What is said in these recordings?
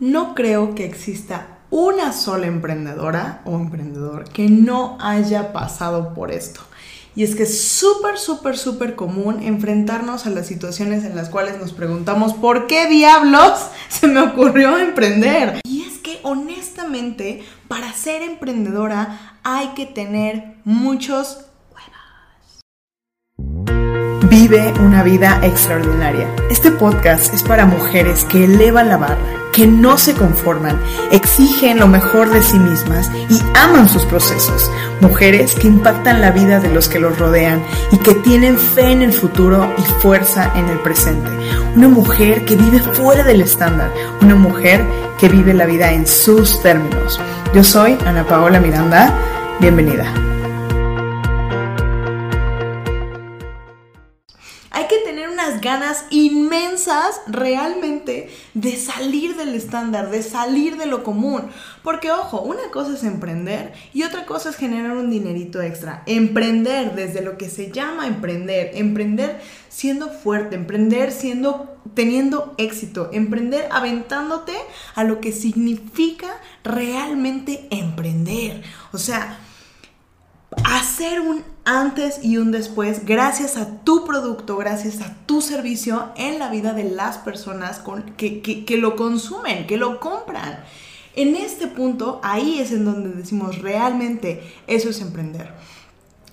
No creo que exista una sola emprendedora o emprendedor que no haya pasado por esto. Y es que es súper, súper, súper común enfrentarnos a las situaciones en las cuales nos preguntamos por qué diablos se me ocurrió emprender. Y es que honestamente, para ser emprendedora hay que tener muchos Vive una vida extraordinaria. Este podcast es para mujeres que elevan la barra, que no se conforman, exigen lo mejor de sí mismas y aman sus procesos. Mujeres que impactan la vida de los que los rodean y que tienen fe en el futuro y fuerza en el presente. Una mujer que vive fuera del estándar. Una mujer que vive la vida en sus términos. Yo soy Ana Paola Miranda. Bienvenida. Ganas inmensas realmente de salir del estándar, de salir de lo común. Porque ojo, una cosa es emprender y otra cosa es generar un dinerito extra. Emprender desde lo que se llama emprender, emprender siendo fuerte, emprender siendo teniendo éxito, emprender aventándote a lo que significa realmente emprender. O sea, hacer un antes y un después gracias a tu producto, gracias a tu servicio en la vida de las personas que, que lo consumen, que lo compran. En este punto, ahí es en donde decimos realmente eso es emprender.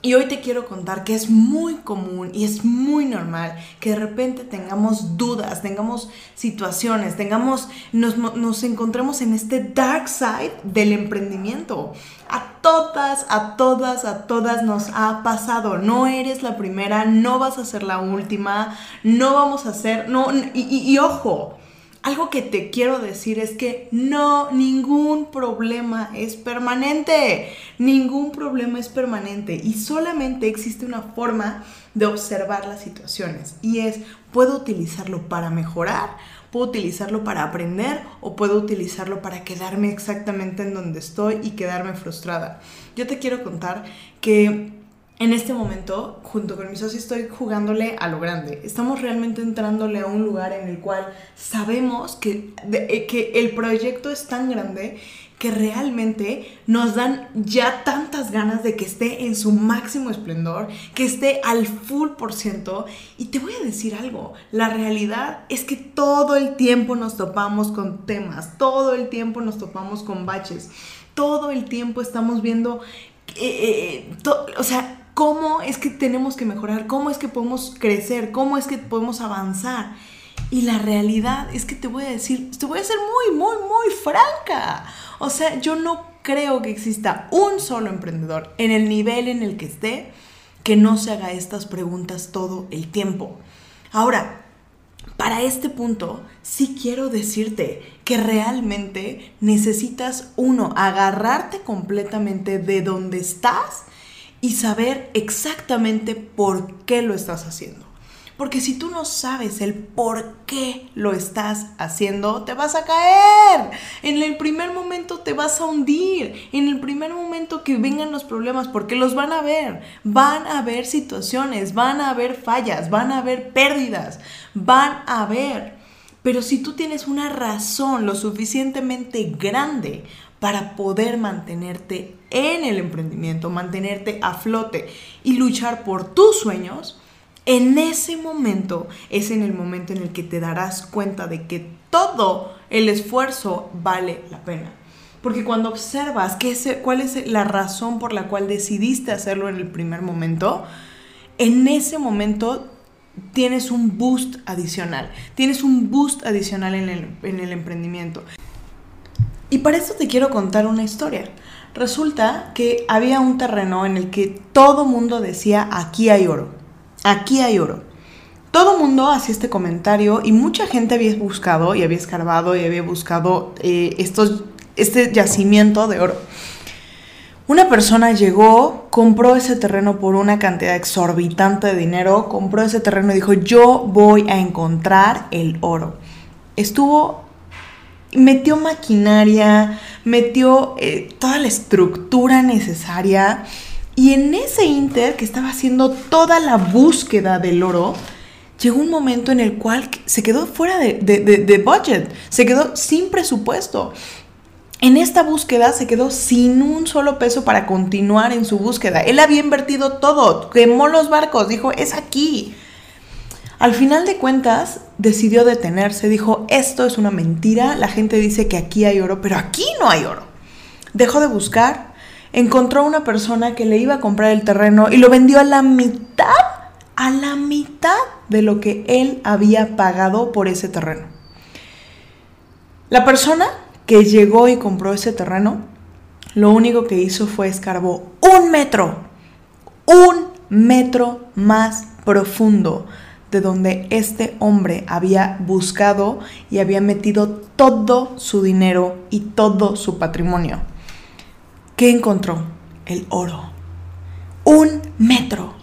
Y hoy te quiero contar que es muy común y es muy normal que de repente tengamos dudas, tengamos situaciones, tengamos, nos, nos encontremos en este dark side del emprendimiento. A todas, a todas, a todas nos ha pasado. No eres la primera, no vas a ser la última, no vamos a ser, no, y ojo, algo que te quiero decir es que no, ningún problema es permanente. Ningún problema es permanente y solamente existe una forma de observar las situaciones y es, puedo utilizarlo para mejorar, puedo utilizarlo para aprender o puedo utilizarlo para quedarme exactamente en donde estoy y quedarme frustrada. Yo te quiero contar que en este momento, junto con mi socio, estoy jugándole a lo grande. Estamos realmente entrándole a un lugar en el cual sabemos que, eh, que el proyecto es tan grande que realmente nos dan ya tantas ganas de que esté en su máximo esplendor, que esté al full por ciento. Y te voy a decir algo, la realidad es que todo el tiempo nos topamos con temas, todo el tiempo nos topamos con baches, todo el tiempo estamos viendo, eh, eh, o sea, cómo es que tenemos que mejorar, cómo es que podemos crecer, cómo es que podemos avanzar. Y la realidad es que te voy a decir, te voy a ser muy, muy, muy franca. O sea, yo no creo que exista un solo emprendedor en el nivel en el que esté que no se haga estas preguntas todo el tiempo. Ahora, para este punto, sí quiero decirte que realmente necesitas, uno, agarrarte completamente de donde estás y saber exactamente por qué lo estás haciendo. Porque si tú no sabes el por qué lo estás haciendo, te vas a caer. En el primer momento te vas a hundir. En el primer momento que vengan los problemas, porque los van a ver. Van a haber situaciones, van a haber fallas, van a haber pérdidas, van a haber. Pero si tú tienes una razón lo suficientemente grande para poder mantenerte en el emprendimiento, mantenerte a flote y luchar por tus sueños, en ese momento es en el momento en el que te darás cuenta de que todo el esfuerzo vale la pena. Porque cuando observas qué es, cuál es la razón por la cual decidiste hacerlo en el primer momento, en ese momento tienes un boost adicional. Tienes un boost adicional en el, en el emprendimiento. Y para eso te quiero contar una historia. Resulta que había un terreno en el que todo mundo decía, aquí hay oro, aquí hay oro. Todo mundo hacía este comentario y mucha gente había buscado y había escarbado y había buscado eh, este yacimiento de oro. Una persona llegó, compró ese terreno por una cantidad exorbitante de dinero, compró ese terreno y dijo, yo voy a encontrar el oro. Estuvo metió maquinaria, metió eh, toda la estructura necesaria. Y en ese inter que estaba haciendo toda la búsqueda del oro, llegó un momento en el cual se quedó fuera de, de budget, se quedó sin presupuesto. En esta búsqueda se quedó sin un solo peso para continuar en su búsqueda. Él había invertido todo, quemó los barcos, dijo, es aquí. Al final de cuentas, decidió detenerse, dijo, esto es una mentira, la gente dice que aquí hay oro, pero aquí no hay oro. Dejó de buscar, encontró una persona que le iba a comprar el terreno y lo vendió a la mitad, a la mitad de lo que él había pagado por ese terreno. La persona que llegó y compró ese terreno, lo único que hizo fue escarbó un metro, un metro más profundo de donde este hombre había buscado y había metido todo su dinero y todo su patrimonio. ¿Qué encontró? El oro. Un metro.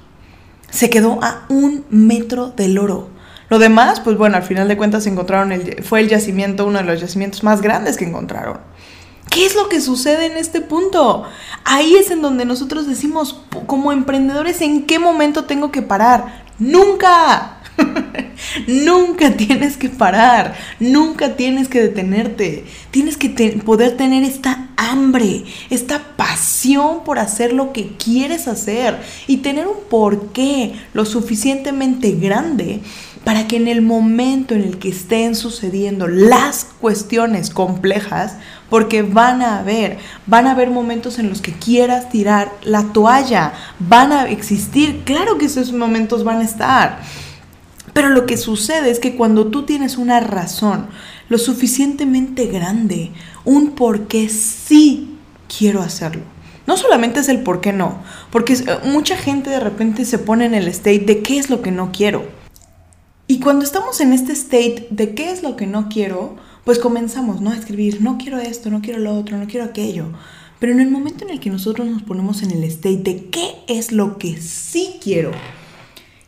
Se quedó a un metro del oro. Lo demás, pues bueno, al final de cuentas encontraron el, fue el yacimiento, uno de los yacimientos más grandes que encontraron. ¿Qué es lo que sucede en este punto? Ahí es en donde nosotros decimos, como emprendedores, ¿en qué momento tengo que parar? Nunca. nunca tienes que parar, nunca tienes que detenerte. Tienes que poder tener esta hambre, esta pasión por hacer lo que quieres hacer y tener un porqué lo suficientemente grande para que en el momento en el que estén sucediendo las cuestiones complejas, porque van a haber, van a haber momentos en los que quieras tirar la toalla, van a existir, claro que esos momentos van a estar. Pero lo que sucede es que cuando tú tienes una razón lo suficientemente grande, un por qué sí quiero hacerlo. No solamente es el por qué no, porque eh, mucha gente de repente se pone en el state de qué es lo que no quiero. Y cuando estamos en este state de qué es lo que no quiero, pues comenzamos ¿no? a escribir, no quiero esto, no quiero lo otro, no quiero aquello. Pero en el momento en el que nosotros nos ponemos en el state de qué es lo que sí quiero,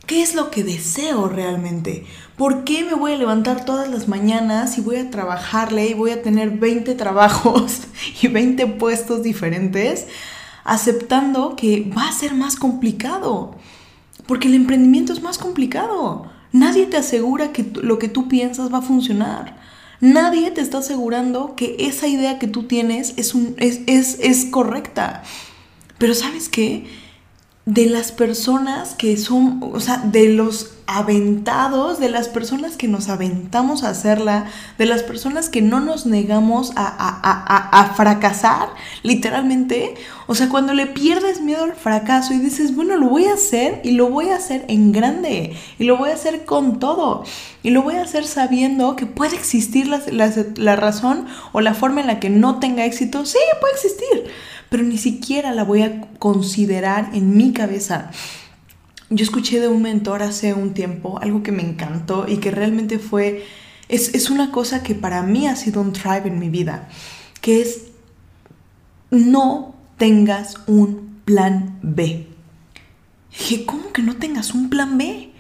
¿Qué es lo que deseo realmente? ¿Por qué me voy a levantar todas las mañanas y voy a trabajarle y voy a tener 20 trabajos y 20 puestos diferentes aceptando que va a ser más complicado? Porque el emprendimiento es más complicado. Nadie te asegura que lo que tú piensas va a funcionar. Nadie te está asegurando que esa idea que tú tienes es, es, es, es correcta. Pero ¿sabes qué? De las personas que son, o sea, de los aventados, de las personas que nos aventamos a hacerla, de las personas que no nos negamos a, a, fracasar, literalmente. O sea, cuando le pierdes miedo al fracaso y dices, bueno, lo voy a hacer y lo voy a hacer en grande y lo voy a hacer con todo y lo voy a hacer sabiendo que puede existir la, la razón o la forma en la que no tenga éxito, sí, puede existir pero ni siquiera la voy a considerar en mi cabeza. Yo escuché de un mentor hace un tiempo algo que me encantó y que realmente fue, es, es una cosa que para mí ha sido un drive en mi vida, que es no tengas un plan B. Dije, ¿cómo que no tengas un plan B?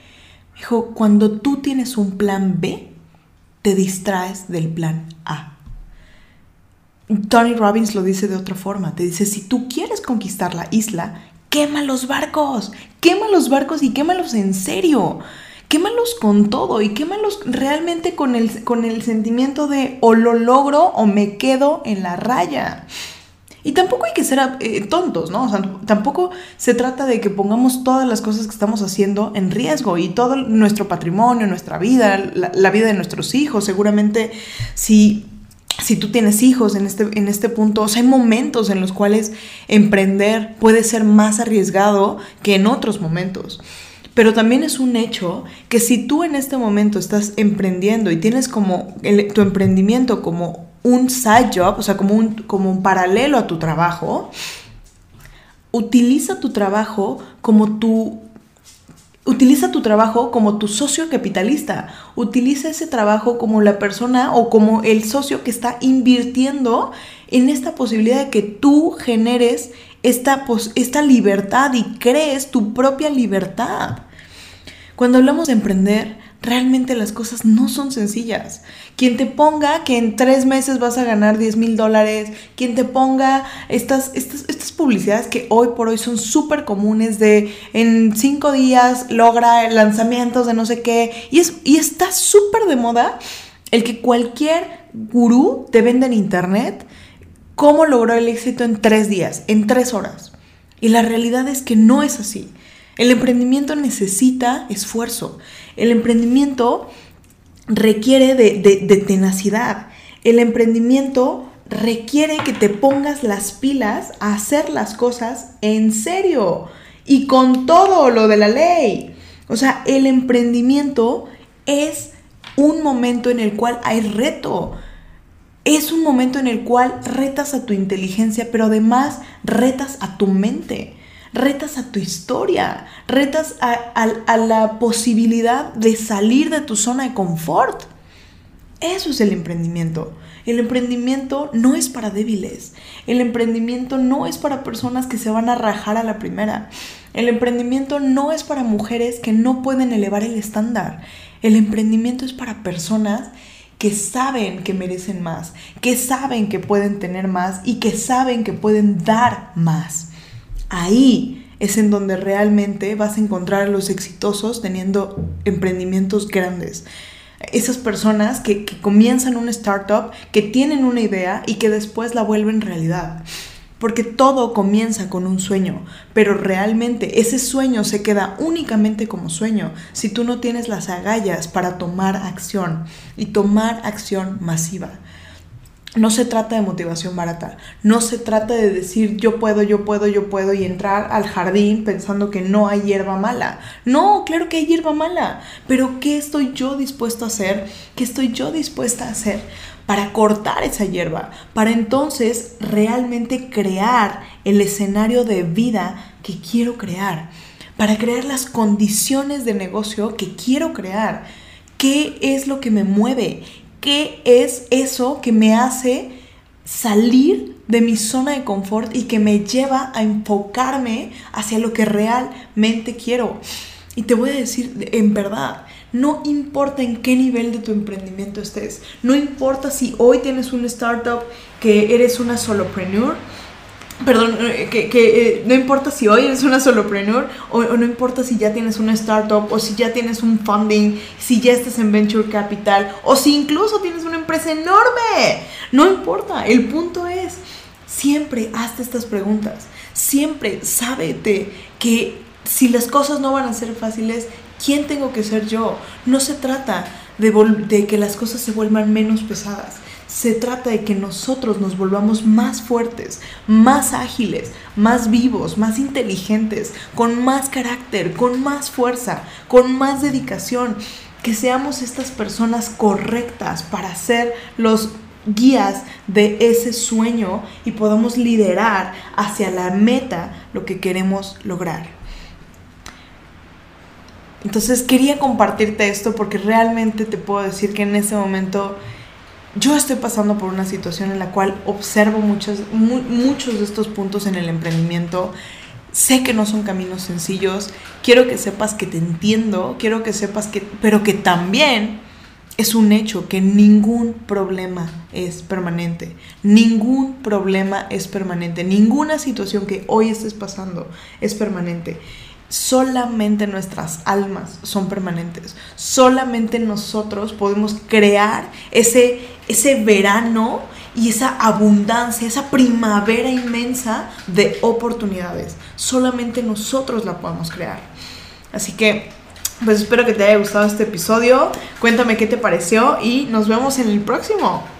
Dijo, cuando tú tienes un plan B, te distraes del plan A. Tony Robbins lo dice de otra forma. Te dice, si tú quieres conquistar la isla, quema los barcos. Quema los barcos y quémalos en serio. Quémalos con todo y quémalos realmente con el, con el sentimiento de o lo logro o me quedo en la raya. Y tampoco hay que ser eh, tontos, ¿no? O sea, tampoco se trata de que pongamos todas las cosas que estamos haciendo en riesgo y todo nuestro patrimonio, nuestra vida, la, la vida de nuestros hijos. Seguramente si si tú tienes hijos en este, en este punto, hay momentos en los cuales emprender puede ser más arriesgado que en otros momentos. Pero también es un hecho que si tú en este momento estás emprendiendo y tienes como tu emprendimiento como un side job, o sea, como un, como un paralelo a tu trabajo, utiliza tu trabajo como tu Utiliza tu trabajo como tu socio capitalista. Utiliza ese trabajo como la persona o como el socio que está invirtiendo en esta posibilidad de que tú generes esta, esta libertad y crees tu propia libertad. Cuando hablamos de emprender, realmente las cosas no son sencillas. Quien te ponga que en tres meses vas a ganar 10 mil dólares, quien te ponga estas, estas, estas publicidades que hoy por hoy son súper comunes de en cinco días logra lanzamientos de no sé qué, y, es, y está súper de moda el que cualquier gurú te venda en internet cómo logró el éxito en tres días, en tres horas. Y la realidad es que no es así. El emprendimiento necesita esfuerzo. El emprendimiento requiere de, tenacidad. El emprendimiento requiere que te pongas las pilas a hacer las cosas en serio y con todo lo de la ley. O sea, el emprendimiento es un momento en el cual hay reto. Es un momento en el cual retas a tu inteligencia, pero además retas a tu mente retas a tu historia, retas a, la posibilidad de salir de tu zona de confort. Eso es el emprendimiento. El emprendimiento no es para débiles. El emprendimiento no es para personas que se van a rajar a la primera. El emprendimiento no es para mujeres que no pueden elevar el estándar. El emprendimiento es para personas que saben que merecen más, que saben que pueden tener más y que saben que pueden dar más. Ahí es en donde realmente vas a encontrar a los exitosos teniendo emprendimientos grandes. Esas personas que, comienzan una startup, que tienen una idea y que después la vuelven realidad. Porque todo comienza con un sueño, pero realmente ese sueño se queda únicamente como sueño si tú no tienes las agallas para tomar acción y tomar acción masiva. No se trata de motivación barata, no se trata de decir yo puedo, yo puedo, yo puedo y entrar al jardín pensando que no hay hierba mala. No, claro que hay hierba mala, pero ¿qué estoy yo dispuesto a hacer? ¿Qué estoy yo dispuesta a hacer para cortar esa hierba? Para entonces realmente crear el escenario de vida que quiero crear, para crear las condiciones de negocio que quiero crear. ¿Qué es lo que me mueve? Qué es eso que me hace salir de mi zona de confort y que me lleva a enfocarme hacia lo que realmente quiero. Y te voy a decir, en verdad, no importa en qué nivel de tu emprendimiento estés, no importa si hoy tienes un startup que eres una solopreneur, perdón, eh, que, eh, no importa si hoy eres una solopreneur o, o, no importa si ya tienes una startup o si ya tienes un funding, si ya estás en venture capital o si incluso tienes una empresa enorme. No importa, el punto es, siempre hazte estas preguntas, siempre sábete que si las cosas no van a ser fáciles, ¿quién tengo que ser yo? No se trata de, de que las cosas se vuelvan menos pesadas se trata de que nosotros nos volvamos más fuertes, más ágiles, más vivos, más inteligentes, con más carácter, con más fuerza, con más dedicación, que seamos estas personas correctas para ser los guías de ese sueño y podamos liderar hacia la meta lo que queremos lograr. Entonces quería compartirte esto porque realmente te puedo decir que en ese momento yo estoy pasando por una situación en la cual observo muchos, de estos puntos en el emprendimiento. Sé que no son caminos sencillos, quiero que sepas que te entiendo, quiero que sepas que, pero que también es un hecho que ningún problema es permanente, ningún problema es permanente, ninguna situación que hoy estés pasando es permanente. Solamente nuestras almas son permanentes. Solamente nosotros podemos crear ese, ese verano y esa abundancia, esa primavera inmensa de oportunidades. Solamente nosotros la podemos crear. Así que, pues espero que te haya gustado este episodio. Cuéntame qué te pareció y nos vemos en el próximo.